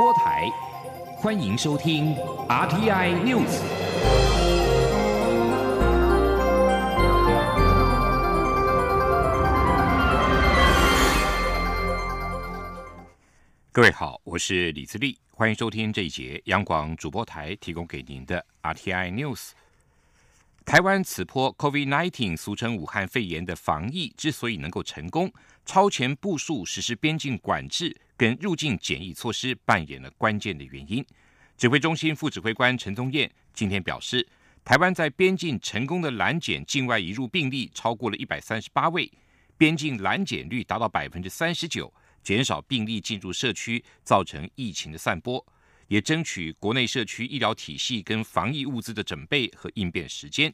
播台，欢迎收听 RTI News。各位好，我是李自立，欢迎收听这一节央广主播台提供给您的 RTI News。台湾此波 COVID-19，俗称武汉肺炎的防疫之所以能够成功，超前部署实施边境管制跟入境检疫措施，扮演了关键的原因。指挥中心副指挥官陈宗彦今天表示，台湾在边境成功的拦检境外移入病例超过了一百三十八位，边境拦检率达到百分之三十九，减少病例进入社区，造成疫情的散播。也争取国内社区医疗体系跟防疫物资的准备和应变时间。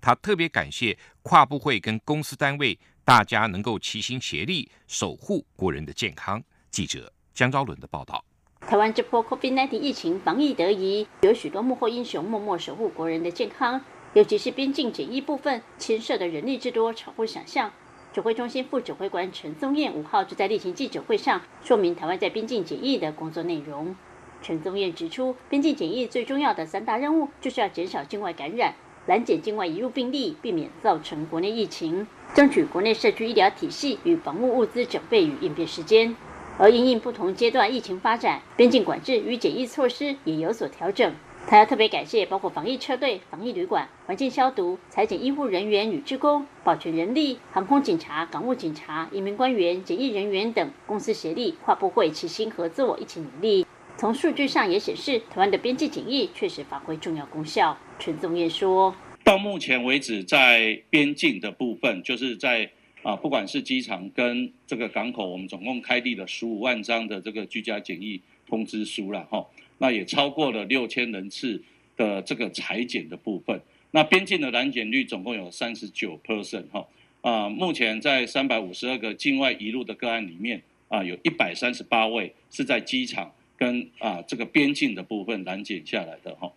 他特别感谢跨部会跟公司单位，大家能够齐心协力守护国人的健康。记者江昭伦的报道。台湾这波 COVID-19 疫情防疫得宜，有许多幕后英雄默默守护国人的健康，尤其是边境检疫部分，牵涉的人力之多超乎想象。指挥中心副指挥官陈松燕五号就在例行记者会上说明台湾在边境检疫的工作内容。陈宗彦指出，边境检疫最重要的三大任务，就是要减少境外感染、拦截境外移入病例，避免造成国内疫情，争取国内社区医疗体系与防护物资准备与应变时间。而因应不同阶段疫情发展，边境管制与检疫措施也有所调整。他要特别感谢包括防疫车队、防疫旅馆、环境消毒、裁剪医护人员与职工、保全人力、航空警察、港务警察、移民官员、检疫人员等公司协力，跨部会齐心合作，一起努力。从数据上也显示，台湾的边境检疫确实发挥重要功效。陈宗彦说：“到目前为止，在边境的部分，就是在啊，不管是机场跟这个港口，我们总共开立了十五万张的这个居家检疫通知书了哈。那也超过了六千人次的这个裁剪的部分。那边境的拦检率总共有三十九 percent 哈。啊，目前在三百五十二个境外移入的个案里面啊，有一百三十八位是在机场。”跟啊这个边境的部分拦截下来的哈，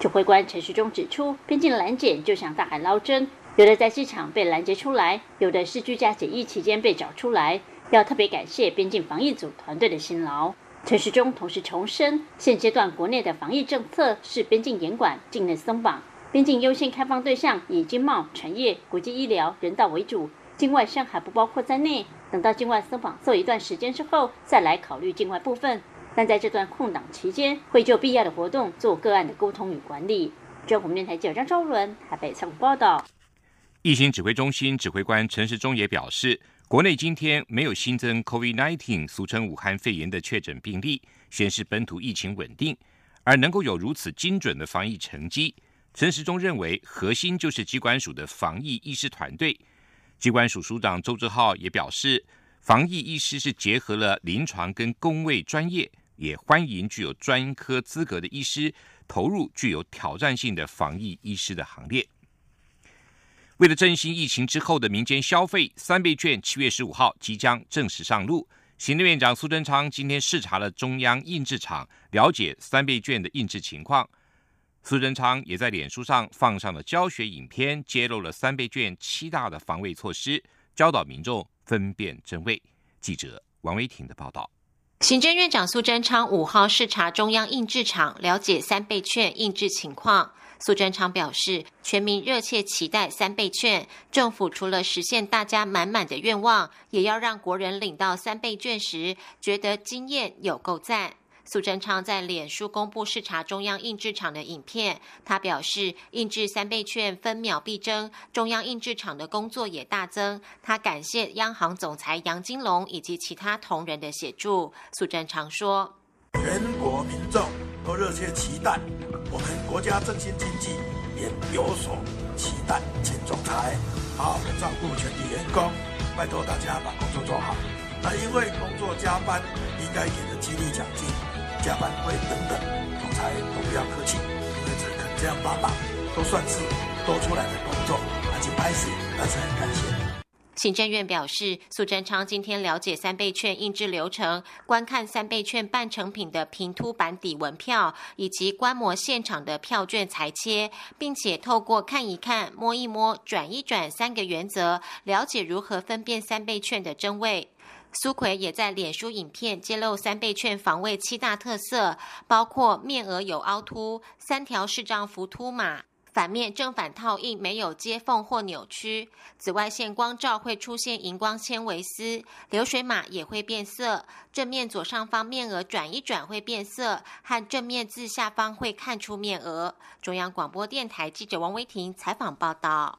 指挥官陈时中指出，边境拦检就像大海捞针，有的在机场被拦截出来，有的是居家检疫期间被找出来，要特别感谢边境防疫组团队的辛劳。陈时中同时重申，现阶段国内的防疫政策是边境严管、境内松绑，边境优先开放对象以经贸、产业、国际医疗、人道为主，境外伤还不包括在内。等到境外松绑做一段时间之后，再来考虑境外部分。但在这段空档期间，会就必要的活动做个案的沟通与管理。中国电台记者张昭伦台北采访报道。疫情指挥中心指挥官陈时中也表示，国内今天没有新增 COVID-19，俗称武汉肺炎的确诊病例，显示本土疫情稳定。而能够有如此精准的防疫成绩，陈时中认为核心就是机关署的防疫医师团队。机关署署长周志浩也表示，防疫医师是结合了临床跟工位专业。也欢迎具有专科资格的医师投入具有挑战性的防疫医师的行列。为了振兴疫情之后的民间消费，三倍券七月十五号即将正式上路。行政院长苏贞昌今天视察了中央印制厂，了解三倍券的印制情况。苏贞昌也在脸书上放上了教学影片，揭露了三倍券七大的防卫措施，教导民众分辨真伪。记者王维婷的报道。行政院长苏贞昌五号视察中央印制厂，了解三倍券印制情况。苏贞昌表示，全民热切期待三倍券，政府除了实现大家满满的愿望，也要让国人领到三倍券时，觉得经验有够赞。苏贞昌在脸书公布视察中央印制厂的影片，他表示印制三倍券分秒必争，中央印制厂的工作也大增。他感谢央行总裁杨金龙以及其他同仁的协助。苏贞昌说：“全国民众都热切期待，我们国家振兴经济也有所期待，请总裁好好的照顾全体员工，拜托大家把工作做好。那因为工作加班应该给的激励奖金。”加班费等等，总裁都不要客气，因为这肯这样帮忙，都算是多出来的工作，而且拍死，但是很感谢。行政院表示，苏贞昌今天了解三倍券印制流程，观看三倍券半成品的平凸版底纹票，以及观摩现场的票券裁切，并且透过看一看、摸一摸、转一转三个原则，了解如何分辨三倍券的真伪。苏奎也在脸书影片揭露三倍券防卫七大特色，包括面额有凹凸、三条视障浮凸码。反面正反套印没有接缝或扭曲，紫外线光照会出现荧光纤维丝，流水码也会变色。正面左上方面额转一转会变色，和正面字下方会看出面额。中央广播电台记者王维婷采访报道。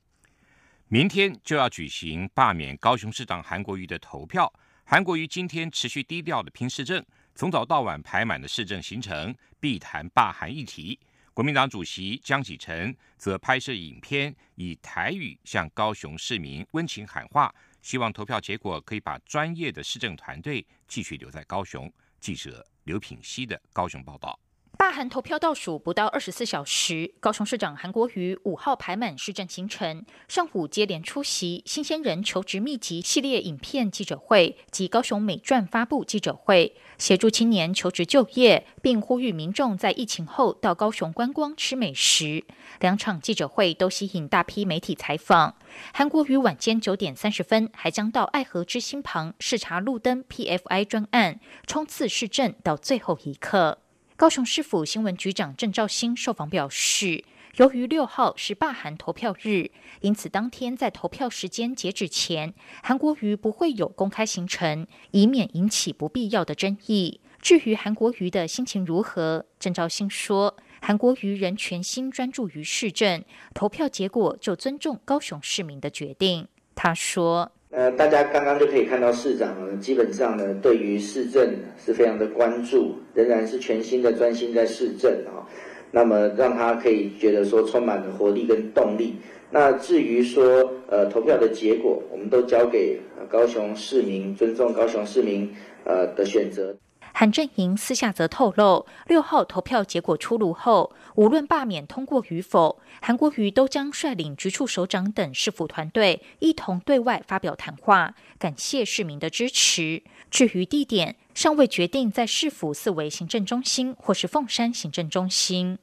明天就要举行罢免高雄市长韩国瑜的投票，韩国瑜今天持续低调的拼市政，从早到晚排满了市政行程，必谈罢韩议题。国民党主席江启臣则拍摄影片，以台语向高雄市民温情喊话，希望投票结果可以把专业的市政团队继续留在高雄。记者刘品熙的高雄报道。罢韩投票倒数不到二十四小时，高雄市长韩国瑜五号排满市政行程，上午接连出席新鲜人求职密集系列影片记者会及高雄美传发布记者会，协助青年求职就业，并呼吁民众在疫情后到高雄观光吃美食。两场记者会都吸引大批媒体采访。韩国瑜晚间九点三十分还将到爱河之心旁视察路灯 PFI 专案，冲刺市政到最后一刻。高雄市府新闻局长郑兆兴受访表示，由于六号是罢韩投票日，因此当天在投票时间截止前，韩国瑜不会有公开行程，以免引起不必要的争议。至于韩国瑜的心情如何，郑兆兴说，韩国瑜仍全心专注于市政，投票结果就尊重高雄市民的决定。他说。呃，大家刚刚就可以看到市长呢，基本上呢，对于市政是非常的关注，仍然是全心的专心在市政啊。那么让他可以觉得说充满了活力跟动力。那至于说呃投票的结果，我们都交给高雄市民，尊重高雄市民呃的选择。韩正营私下则透露，六号投票结果出炉后，无论罢免通过与否，韩国瑜都将率领局处首长等市府团队一同对外发表谈话，感谢市民的支持。至于地点，尚未决定在市府四维行政中心或是凤山行政中心。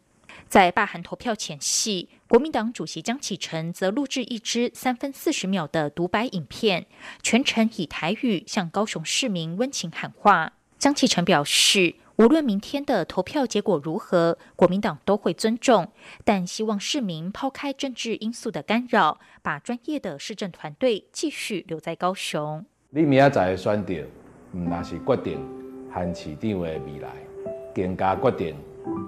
在罢韩投票前夕，国民党主席江启臣则录制一支三分四十秒的独白影片，全程以台语向高雄市民温情喊话。江启臣表示，无论明天的投票结果如何，国民党都会尊重，但希望市民抛开政治因素的干扰，把专业的市政团队继续留在高雄。你明仔载的选择，唔那是决定韩市长的未来，更加决定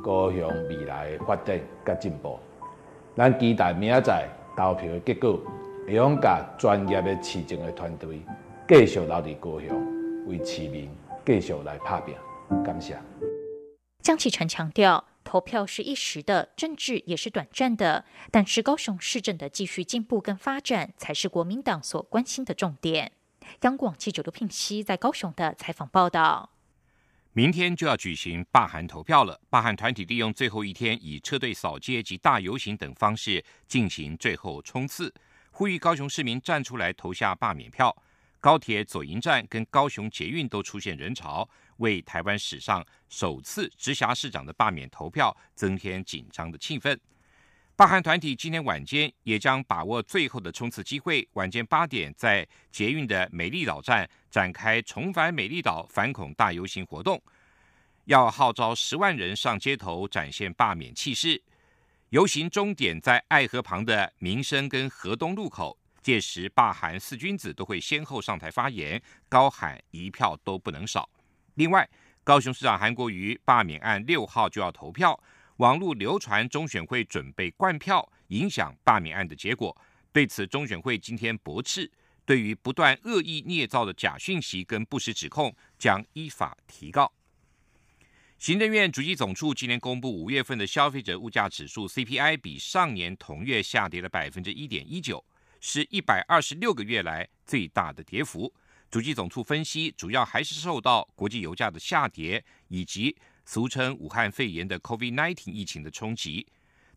高雄未来的发展甲进步。咱期待明仔载投票的结果，会用甲专业的市政的团队继续留在高雄，为市民。继续来拍拼，感谢。江启臣强调，投票是一时的，政治也是短暂的，但是高雄市政的继续进步跟发展，才是国民党所关心的重点。央广记者刘聘熙在高雄的采访报道。明天就要举行罢韩投票了，罢韩团体利用最后一天，以车队扫街及大游行等方式进行最后冲刺，呼吁高雄市民站出来投下罢免票。高铁左营站跟高雄捷运都出现人潮，为台湾史上首次直辖市长的罢免投票增添紧张的气氛。罢韩团体今天晚间也将把握最后的冲刺机会，晚间八点在捷运的美丽岛站展开重返美丽岛反恐大游行活动，要号召十万人上街头展现罢免气势。游行终点在爱河旁的民生跟河东路口。届时，罢韩四君子都会先后上台发言，高喊一票都不能少。另外，高雄市长韩国瑜罢免案六号就要投票，网络流传中选会准备灌票，影响罢免案的结果。对此，中选会今天驳斥，对于不断恶意捏造的假讯息跟不实指控，将依法提告。行政院主计总处今年公布五月份的消费者物价指数 CPI，比上年同月下跌了百分之一点一九。是一百二十六个月来最大的跌幅。主机总处分析，主要还是受到国际油价的下跌，以及俗称武汉肺炎的 COVID-19 疫情的冲击。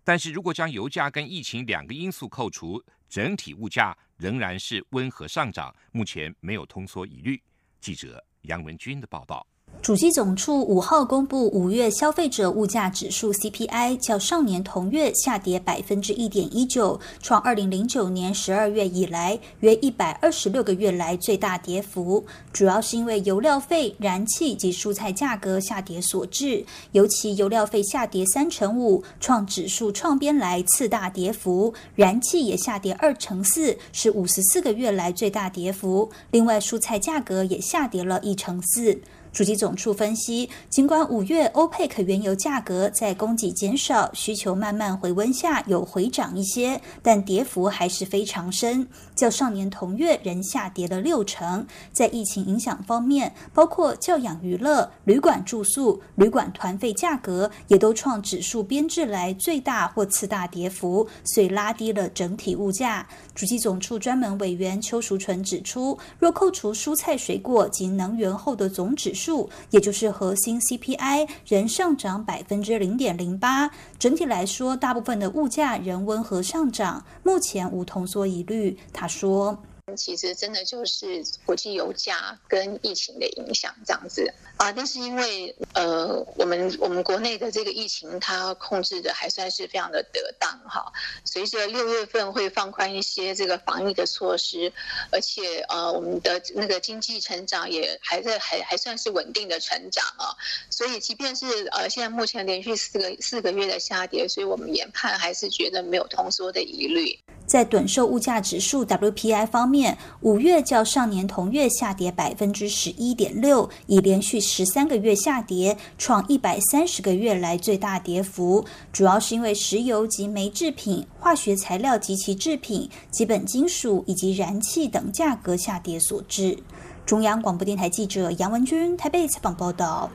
但是如果将油价跟疫情两个因素扣除，整体物价仍然是温和上涨，目前没有通缩疑虑。记者杨文军的报道。主机总处五号公布五月消费者物价指数 CPI，较上年同月下跌百分之一点一九，创二零零九年十二月以来约一百二十六个月来最大跌幅。主要是因为油料费、燃气及蔬菜价格下跌所致，尤其油料费下跌三成五，创指数创编来次大跌幅；燃气也下跌二成四，是五十四个月来最大跌幅。另外，蔬菜价格也下跌了一成四。主机总处分析，尽管五月欧佩克原油价格在供给减少、需求慢慢回温下有回涨一些，但跌幅还是非常深，较上年同月仍下跌了六成。在疫情影响方面，包括教养娱乐、旅馆住宿、旅馆团费价格，也都创指数编制来最大或次大跌幅，遂拉低了整体物价。主机总处专门委员邱淑纯指出，若扣除蔬菜水果及能源后的总指数数，也就是核心 CPI，仍上涨百分之零点零八。整体来说，大部分的物价仍温和上涨，目前无通缩疑虑。他说。其实真的就是国际油价跟疫情的影响这样子啊，但是因为呃，我们我们国内的这个疫情它控制的还算是非常的得当哈。随着六月份会放宽一些这个防疫的措施，而且呃，我们的那个经济成长也还在还还算是稳定的成长啊。所以即便是呃现在目前连续四个四个月的下跌，所以我们研判还是觉得没有通缩的疑虑。在短售物价指数 WPI 方面，五月较上年同月下跌百分之十一点六，已连续十三个月下跌，创一百三十个月来最大跌幅。主要是因为石油及煤制品、化学材料及其制品、基本金属以及燃气等价格下跌所致。中央广播电台记者杨文君台北采访报道。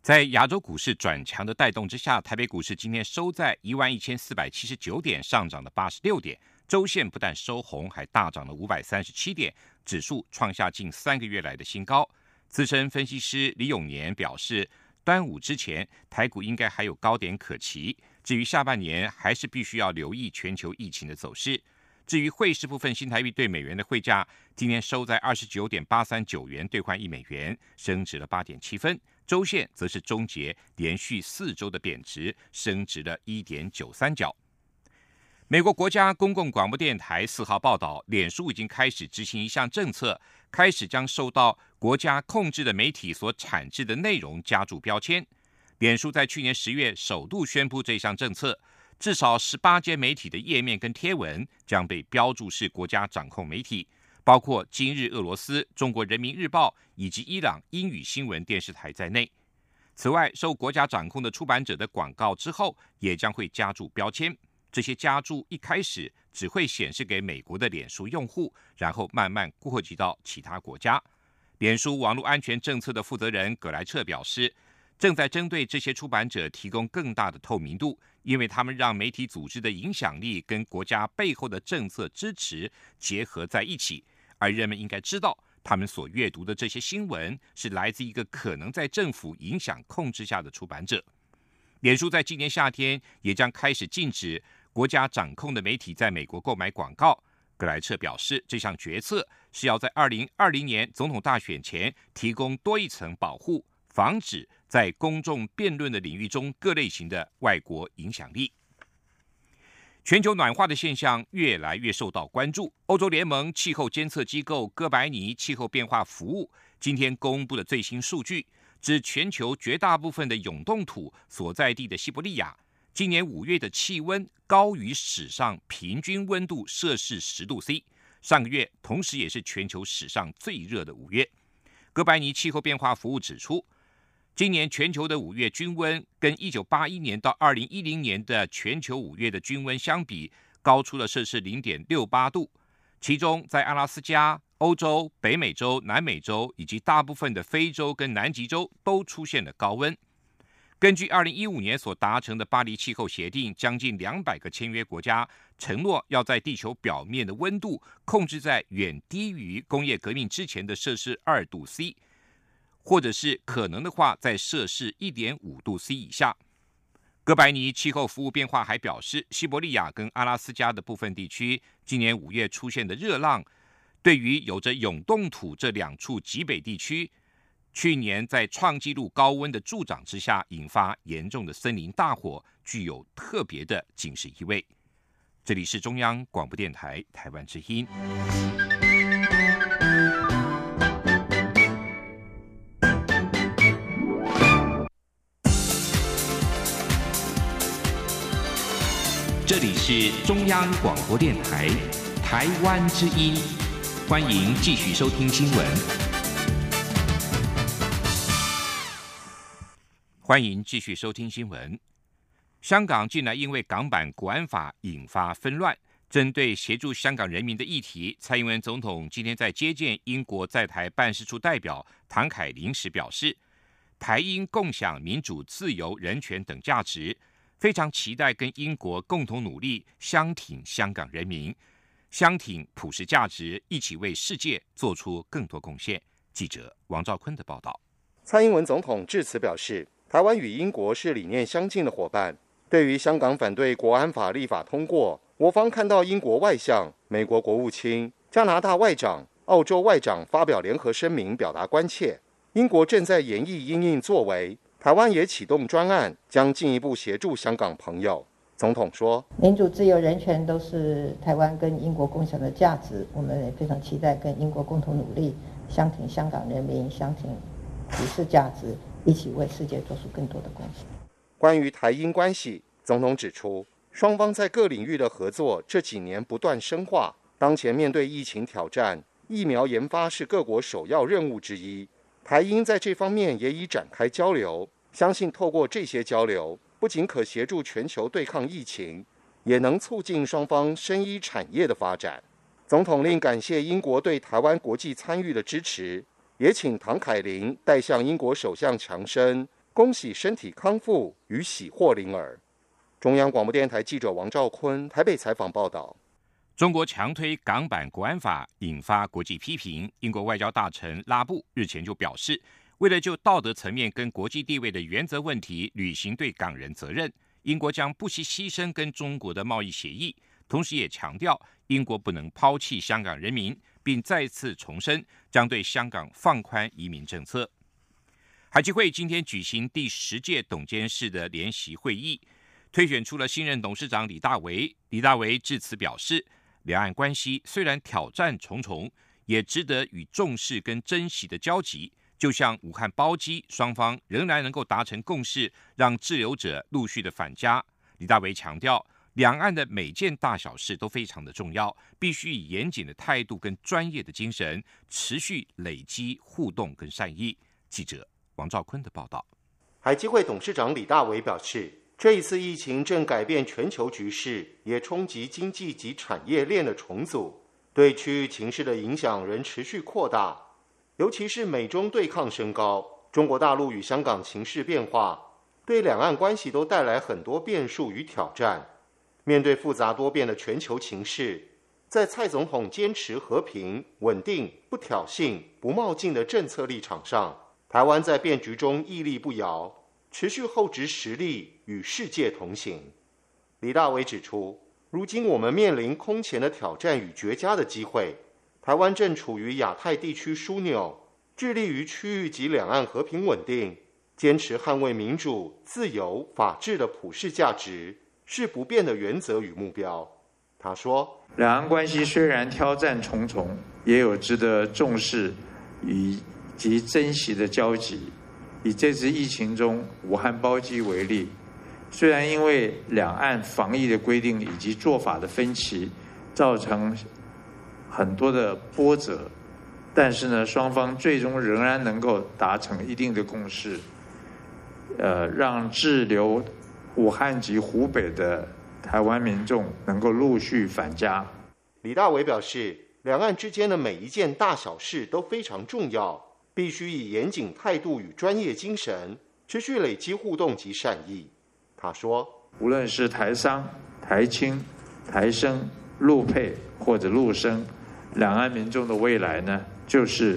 在亚洲股市转强的带动之下，台北股市今天收在一万一千四百七十九点，上涨了八十六点。周线不但收红，还大涨了五百三十七点，指数创下近三个月来的新高。资深分析师李永年表示，端午之前台股应该还有高点可期。至于下半年，还是必须要留意全球疫情的走势。至于汇市部分，新台币对美元的汇价今天收在二十九点八三九元兑换一美元，升值了八点七分。周线则是终结连续四周的贬值，升值了一点九三角。美国国家公共广播电台四号报道，脸书已经开始执行一项政策，开始将受到国家控制的媒体所产制的内容加注标签。脸书在去年十月首度宣布这项政策，至少十八间媒体的页面跟贴文将被标注是国家掌控媒体，包括今日俄罗斯、中国人民日报以及伊朗英语新闻电视台在内。此外，受国家掌控的出版者的广告之后，也将会加注标签。这些加注一开始只会显示给美国的脸书用户，然后慢慢扩及到其他国家。脸书网络安全政策的负责人葛莱彻表示，正在针对这些出版者提供更大的透明度，因为他们让媒体组织的影响力跟国家背后的政策支持结合在一起，而人们应该知道，他们所阅读的这些新闻是来自一个可能在政府影响控制下的出版者。脸书在今年夏天也将开始禁止。国家掌控的媒体在美国购买广告，格莱彻表示，这项决策是要在二零二零年总统大选前提供多一层保护，防止在公众辩论的领域中各类型的外国影响力。全球暖化的现象越来越受到关注。欧洲联盟气候监测机构哥白尼气候变化服务今天公布的最新数据，指全球绝大部分的永冻土所在地的西伯利亚。今年五月的气温高于史上平均温度摄氏十度 C，上个月同时也是全球史上最热的五月。哥白尼气候变化服务指出，今年全球的五月均温跟一九八一年到二零一零年的全球五月的均温相比，高出了摄氏零点六八度。其中，在阿拉斯加、欧洲、北美洲、南美洲以及大部分的非洲跟南极洲都出现了高温。根据二零一五年所达成的巴黎气候协定，将近两百个签约国家承诺要在地球表面的温度控制在远低于工业革命之前的摄氏二度 C，或者是可能的话在摄氏一点五度 C 以下。哥白尼气候服务变化还表示，西伯利亚跟阿拉斯加的部分地区今年五月出现的热浪，对于有着永冻土这两处极北地区。去年在创纪录高温的助长之下，引发严重的森林大火，具有特别的警示意味。这里是中央广播电台台湾之音。这里是中央广播电台台湾之音，欢迎继续收听新闻。欢迎继续收听新闻。香港近来因为港版国安法引发纷乱，针对协助香港人民的议题，蔡英文总统今天在接见英国在台办事处代表唐凯林时表示，台英共享民主、自由、人权等价值。非常期待跟英国共同努力，相挺香港人民，相挺普世价值，一起为世界做出更多贡献。记者王兆坤的报道。蔡英文总统致辞表示，台湾与英国是理念相近的伙伴。对于香港反对国安法立法通过，我方看到英国外相、美国国务卿、加拿大外长、澳洲外长发表联合声明，表达关切。英国正在研议应应作为。台湾也启动专案，将进一步协助香港朋友。总统说：“民主、自由、人权都是台湾跟英国共享的价值，我们也非常期待跟英国共同努力，相挺香港人民，相挺普世价值，一起为世界做出更多的贡献。”关于台英关系，总统指出，双方在各领域的合作这几年不断深化。当前面对疫情挑战，疫苗研发是各国首要任务之一。台英在这方面也已展开交流，相信透过这些交流，不仅可协助全球对抗疫情，也能促进双方生医产业的发展。总统令感谢英国对台湾国际参与的支持，也请唐凯琳代向英国首相强生恭喜身体康复与喜获麟儿。中央广播电台记者王兆坤台北采访报道。中国强推港版国安法，引发国际批评。英国外交大臣拉布日前就表示，为了就道德层面跟国际地位的原则问题履行对港人责任，英国将不惜牺牲跟中国的贸易协议。同时也强调，英国不能抛弃香港人民，并再次重申将对香港放宽移民政策。海基会今天举行第十届董监事的联席会议，推选出了新任董事长李大为。李大为致辞表示。两岸关系虽然挑战重重，也值得与重视跟珍惜的交集。就像武汉包机，双方仍然能够达成共识，让滞留者陆续的返家。李大为强调，两岸的每件大小事都非常的重要，必须以严谨的态度跟专业的精神，持续累积互动跟善意。记者王兆坤的报道。海基会董事长李大为表示。这一次疫情正改变全球局势，也冲击经济及产业链的重组，对区域情势的影响仍持续扩大。尤其是美中对抗升高，中国大陆与香港情势变化，对两岸关系都带来很多变数与挑战。面对复杂多变的全球情势，在蔡总统坚持和平、稳定、不挑衅、不冒进的政策立场上，台湾在变局中屹立不摇。持续厚植实力，与世界同行。李大伟指出，如今我们面临空前的挑战与绝佳的机会。台湾正处于亚太地区枢纽，致力于区域及两岸和平稳定，坚持捍卫民主、自由、法治的普世价值，是不变的原则与目标。他说：“两岸关系虽然挑战重重，也有值得重视以及珍惜的交集。”以这次疫情中武汉包机为例，虽然因为两岸防疫的规定以及做法的分歧，造成很多的波折，但是呢，双方最终仍然能够达成一定的共识，呃，让滞留武汉及湖北的台湾民众能够陆续返家。李大伟表示，两岸之间的每一件大小事都非常重要。必须以严谨态度与专业精神，持续累积互动及善意。他说：“无论是台商、台青、台生、陆配或者陆生，两岸民众的未来呢，就是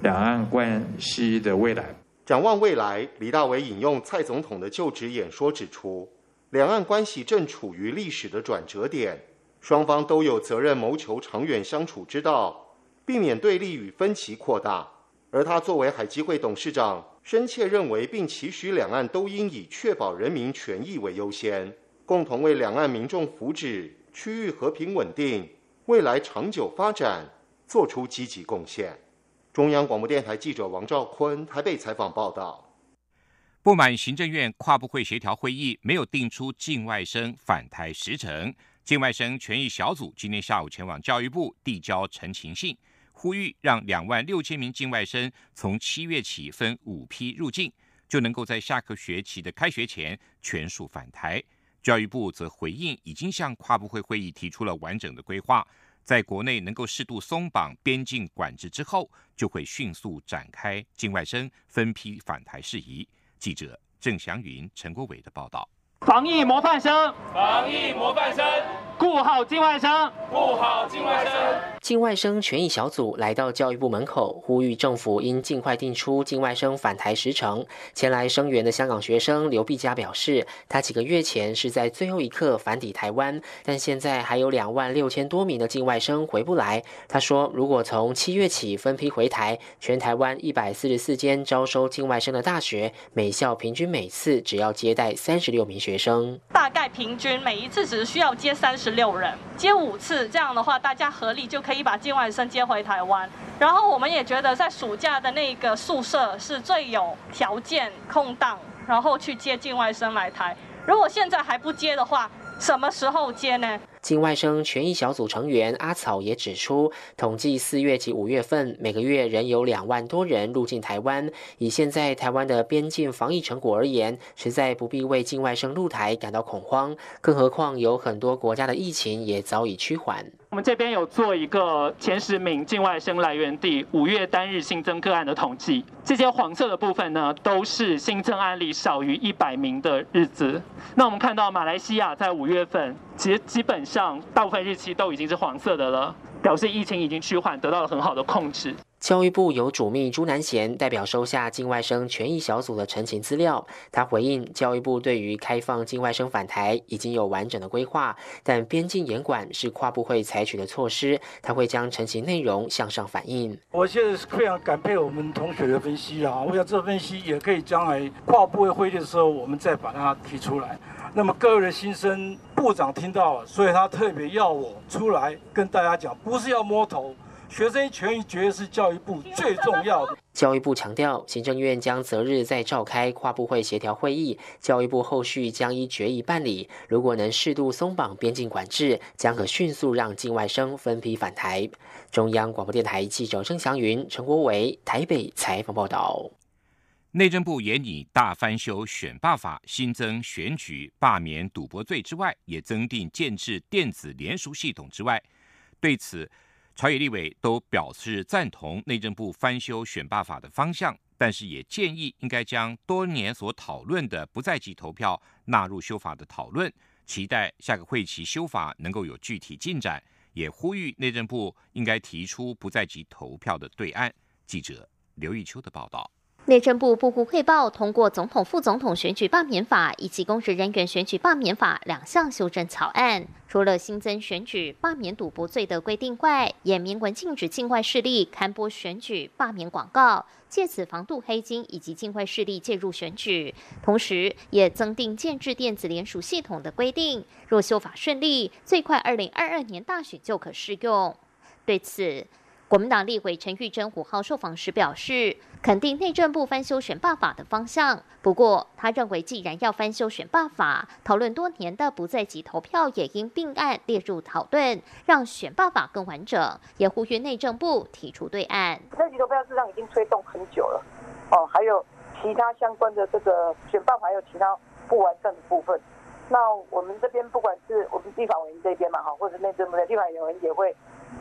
两岸关系的未来。展望未来，李大为引用蔡总统的就职演说指出，两岸关系正处于历史的转折点，双方都有责任谋求长远相处之道，避免对立与分歧扩大。”而他作为海基会董事长，深切认为并期许两岸都应以确保人民权益为优先，共同为两岸民众福祉、区域和平稳定、未来长久发展做出积极贡献。中央广播电台记者王兆坤台北采访报道。不满行政院跨部会协调会议没有定出境外生返台时程，境外生权益小组今天下午前往教育部递交陈情信。呼吁让两万六千名境外生从七月起分五批入境，就能够在下个学期的开学前全数返台。教育部则回应，已经向跨部会会议提出了完整的规划，在国内能够适度松绑边境管制之后，就会迅速展开境外生分批返台事宜。记者郑祥云、陈国伟的报道。防疫模范生，防疫模范生，顾好境外生，顾好境外生。境外生权益小组来到教育部门口，呼吁政府应尽快定出境外生返台时程。前来声援的香港学生刘碧佳表示，他几个月前是在最后一刻返抵台湾，但现在还有两万六千多名的境外生回不来。他说，如果从七月起分批回台，全台湾一百四十四间招收境外生的大学，每校平均每次只要接待三十六名学生，大概平均每一次只需要接三十六人，接五次，这样的话大家合力就可以。把境外生接回台湾，然后我们也觉得在暑假的那个宿舍是最有条件空档，然后去接境外生来台。如果现在还不接的话，什么时候接呢？境外生权益小组成员阿草也指出，统计四月及五月份，每个月仍有两万多人入境台湾。以现在台湾的边境防疫成果而言，实在不必为境外生入台感到恐慌。更何况有很多国家的疫情也早已趋缓。我们这边有做一个前十名境外生来源地五月单日新增个案的统计，这些黄色的部分呢，都是新增案例少于一百名的日子。那我们看到马来西亚在五月份，其实基本上大部分日期都已经是黄色的了，表示疫情已经趋缓，得到了很好的控制。教育部有主秘朱南贤代表收下境外生权益小组的陈情资料。他回应，教育部对于开放境外生返台已经有完整的规划，但边境严管是跨部会采取的措施，他会将陈情内容向上反映。我现在是非常感佩我们同学的分析啦，我想这分析也可以将来跨部会会议的时候，我们再把它提出来。那么各位的心声，部长听到了，所以他特别要我出来跟大家讲，不是要摸头。学生权益绝对是教育部最重要的。教育部强调，行政院将择日再召开跨部会协调会议，教育部后续将依决议办理。如果能适度松绑边境管制，将可迅速让境外生分批返台。中央广播电台记者郑祥云、陈国伟台北采访报道。内政部也拟大翻修选罢法，新增选举罢免赌博罪之外，也增订建制电子联署系统之外，对此。朝野立委都表示赞同内政部翻修选罢法的方向，但是也建议应该将多年所讨论的不在籍投票纳入修法的讨论，期待下个会期修法能够有具体进展，也呼吁内政部应该提出不在籍投票的对案。记者刘玉秋的报道。内政部部务汇报通过总统、副总统选举罢免法以及公职人员选举罢免法两项修正草案，除了新增选举罢免赌博罪的规定外，也明文禁止境外势力刊播选举罢免广告，借此防杜黑金以及境外势力介入选举。同时，也增订建制电子联署系统的规定，若修法顺利，最快二零二二年大选就可适用。对此，国民党立委陈玉珍五号受访时表示，肯定内政部翻修选罢法的方向。不过，他认为既然要翻修选罢法，讨论多年的不在籍投票也应并案列入讨论，让选罢法更完整。也呼吁内政部提出对案。不在籍投票事实上已经推动很久了，哦，还有其他相关的这个选罢法，还有其他不完善的部分。那我们这边不管是我们地法委员这边嘛，哈，或者内政部的地法委员也会。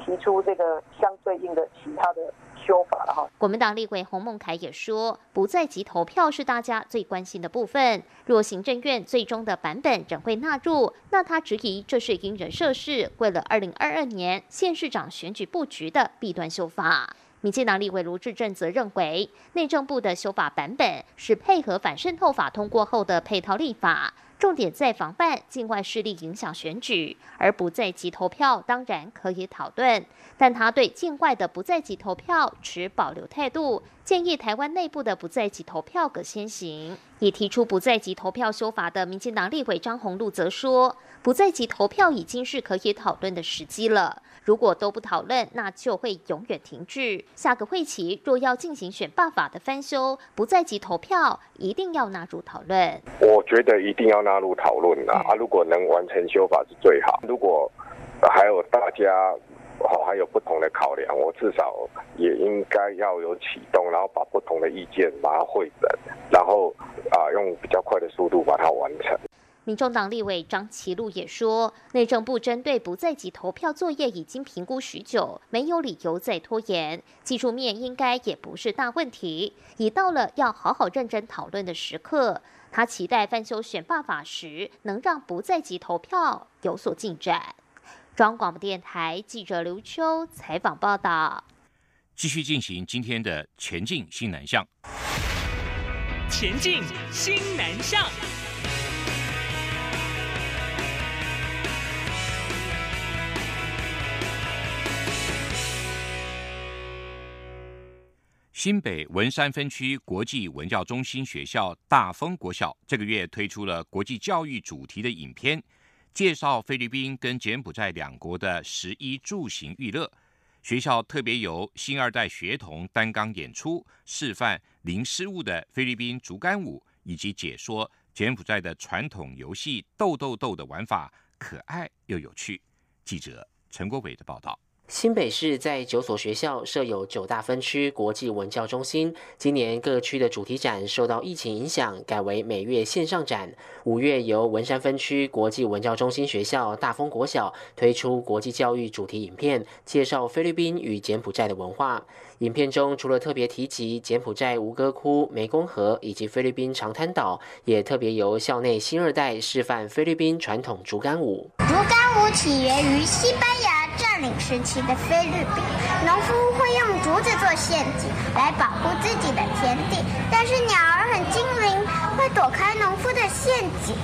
提出这个相对应的其他的修法了哈。国民党立委洪孟凯也说，不在籍投票是大家最关心的部分。若行政院最终的版本仍会纳入，那他质疑这是因人设事，为了二零二二年县市长选举布局的弊端修法。民进党立委卢志正则认为，内政部的修法版本是配合反渗透法通过后的配套立法。重点在防范境外势力影响选举，而不在籍投票当然可以讨论，但他对境外的不在籍投票持保留态度，建议台湾内部的不在籍投票可先行。已提出不在籍投票修法的民进党立委张宏禄则说，不在籍投票已经是可以讨论的时机了。如果都不讨论，那就会永远停滞。下个会期若要进行选罢法的翻修，不在即投票一定要纳入讨论。我觉得一定要纳入讨论啊！啊，如果能完成修法是最好。如果还有大家哦还有不同的考量，我至少也应该要有启动，然后把不同的意见把它汇整，然后啊用比较快的速度把它完成。民众党立委张其禄也说，内政部针对不在籍投票作业已经评估许久，没有理由再拖延。技术面应该也不是大问题，已到了要好好认真讨论的时刻。他期待翻修选罢法时，能让不在籍投票有所进展。中央广播电台记者刘秋采访报道。继续进行今天的前进新南向。前进新南向。新北文山分区国际文教中心学校大丰国小这个月推出了国际教育主题的影片，介绍菲律宾跟柬埔寨两国的食衣住行娱乐。学校特别由新二代学童担纲演出，示范零失误的菲律宾竹竿舞，以及解说柬埔寨的传统游戏豆豆豆的玩法，可爱又有趣。记者陈国伟的报道。新北市在九所学校设有九大分区国际文教中心。今年各区的主题展受到疫情影响，改为每月线上展。五月由文山分区国际文教中心学校大丰国小推出国际教育主题影片，介绍菲律宾与柬埔寨的文化。影片中除了特别提及柬埔寨吴哥窟、湄公河以及菲律宾长滩岛，也特别由校内新二代示范菲律宾传统竹竿舞。竹竿舞起源于西班牙。占领时期的菲律宾农夫会用竹子做陷阱来保护自己的田地，但是鸟儿很精灵，会躲开农夫的陷阱，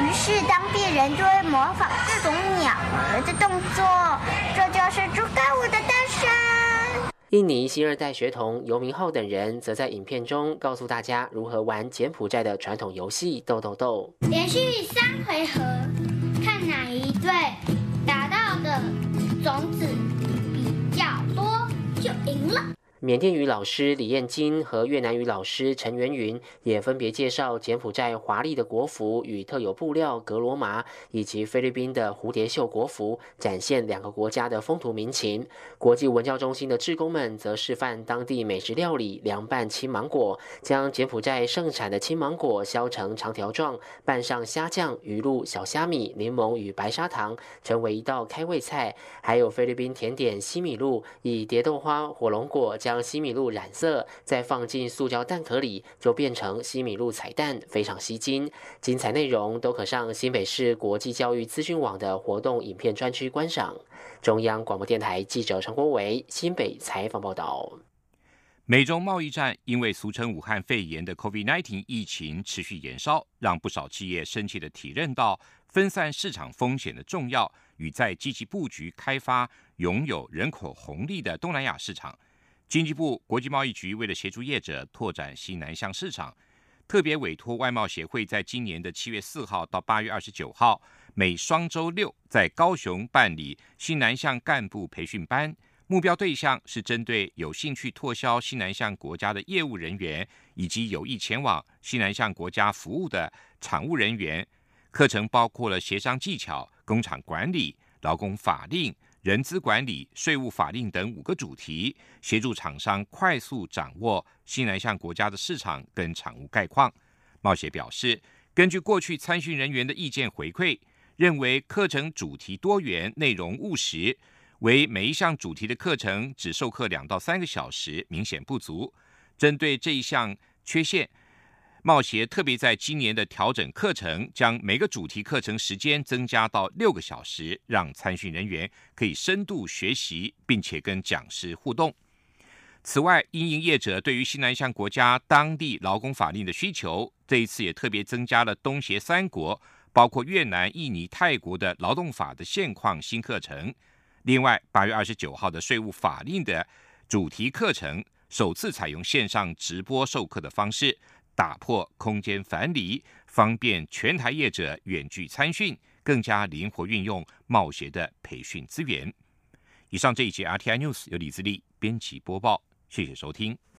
于是当地人就会模仿这种鸟儿的动作，这就是竹竿舞的诞生。印尼新二代学童游明浩等人则在影片中告诉大家如何玩柬埔寨的传统游戏豆豆豆。连续三回合，看哪一队缅甸语老师李燕金和越南语老师陈元云也分别介绍柬埔寨华丽的国服与特有布料格罗麻，以及菲律宾的蝴蝶袖国服，展现两个国家的风土民情。国际文教中心的志工们则示范当地美食料理凉拌青芒果，将柬埔寨盛产的青芒果削成长条状，拌上虾酱、鱼露、小虾米、柠檬与白砂糖，成为一道开胃菜。还有菲律宾甜点西米露，以蝶豆花、火龙果加将西米露染色，再放进塑胶蛋壳里，就变成西米露彩蛋，非常吸睛。精彩内容都可上新北市国际教育资讯网的活动影片专区观赏。中央广播电台记者陈国维新北采访报道。美中贸易战因为俗称武汉肺炎的 COVID-19 疫情持续延烧，让不少企业深切的体认到分散市场风险的重要，与在积极布局开发拥有人口红利的东南亚市场。经济部国际贸易局为了协助业者拓展西南向市场，特别委托外贸协会在今年的七月四号到八月二十九号，每双周六在高雄办理西南向干部培训班。目标对象是针对有兴趣拓销西南向国家的业务人员，以及有意前往西南向国家服务的产务人员。课程包括了协商技巧、工厂管理、劳工法令。人资管理、税务法令等五个主题，协助厂商快速掌握西南向国家的市场跟产物概况。冒协表示，根据过去参训人员的意见回馈，认为课程主题多元、内容务实，为每一项主题的课程只授课两到三个小时，明显不足。针对这一项缺陷。贸协特别在今年的调整课程，将每个主题课程时间增加到六个小时，让参训人员可以深度学习，并且跟讲师互动。此外，因营业者对于西南向国家当地劳工法令的需求，这一次也特别增加了东协三国，包括越南、印尼、泰国的劳动法的现况新课程。另外，八月二十九号的税务法令的主题课程，首次采用线上直播授课的方式，打破空间樊篱，方便全台业者远距参训，更加灵活运用冒协的培训资源。以上这一节 RTI News 由李自立编辑播报，谢谢收听。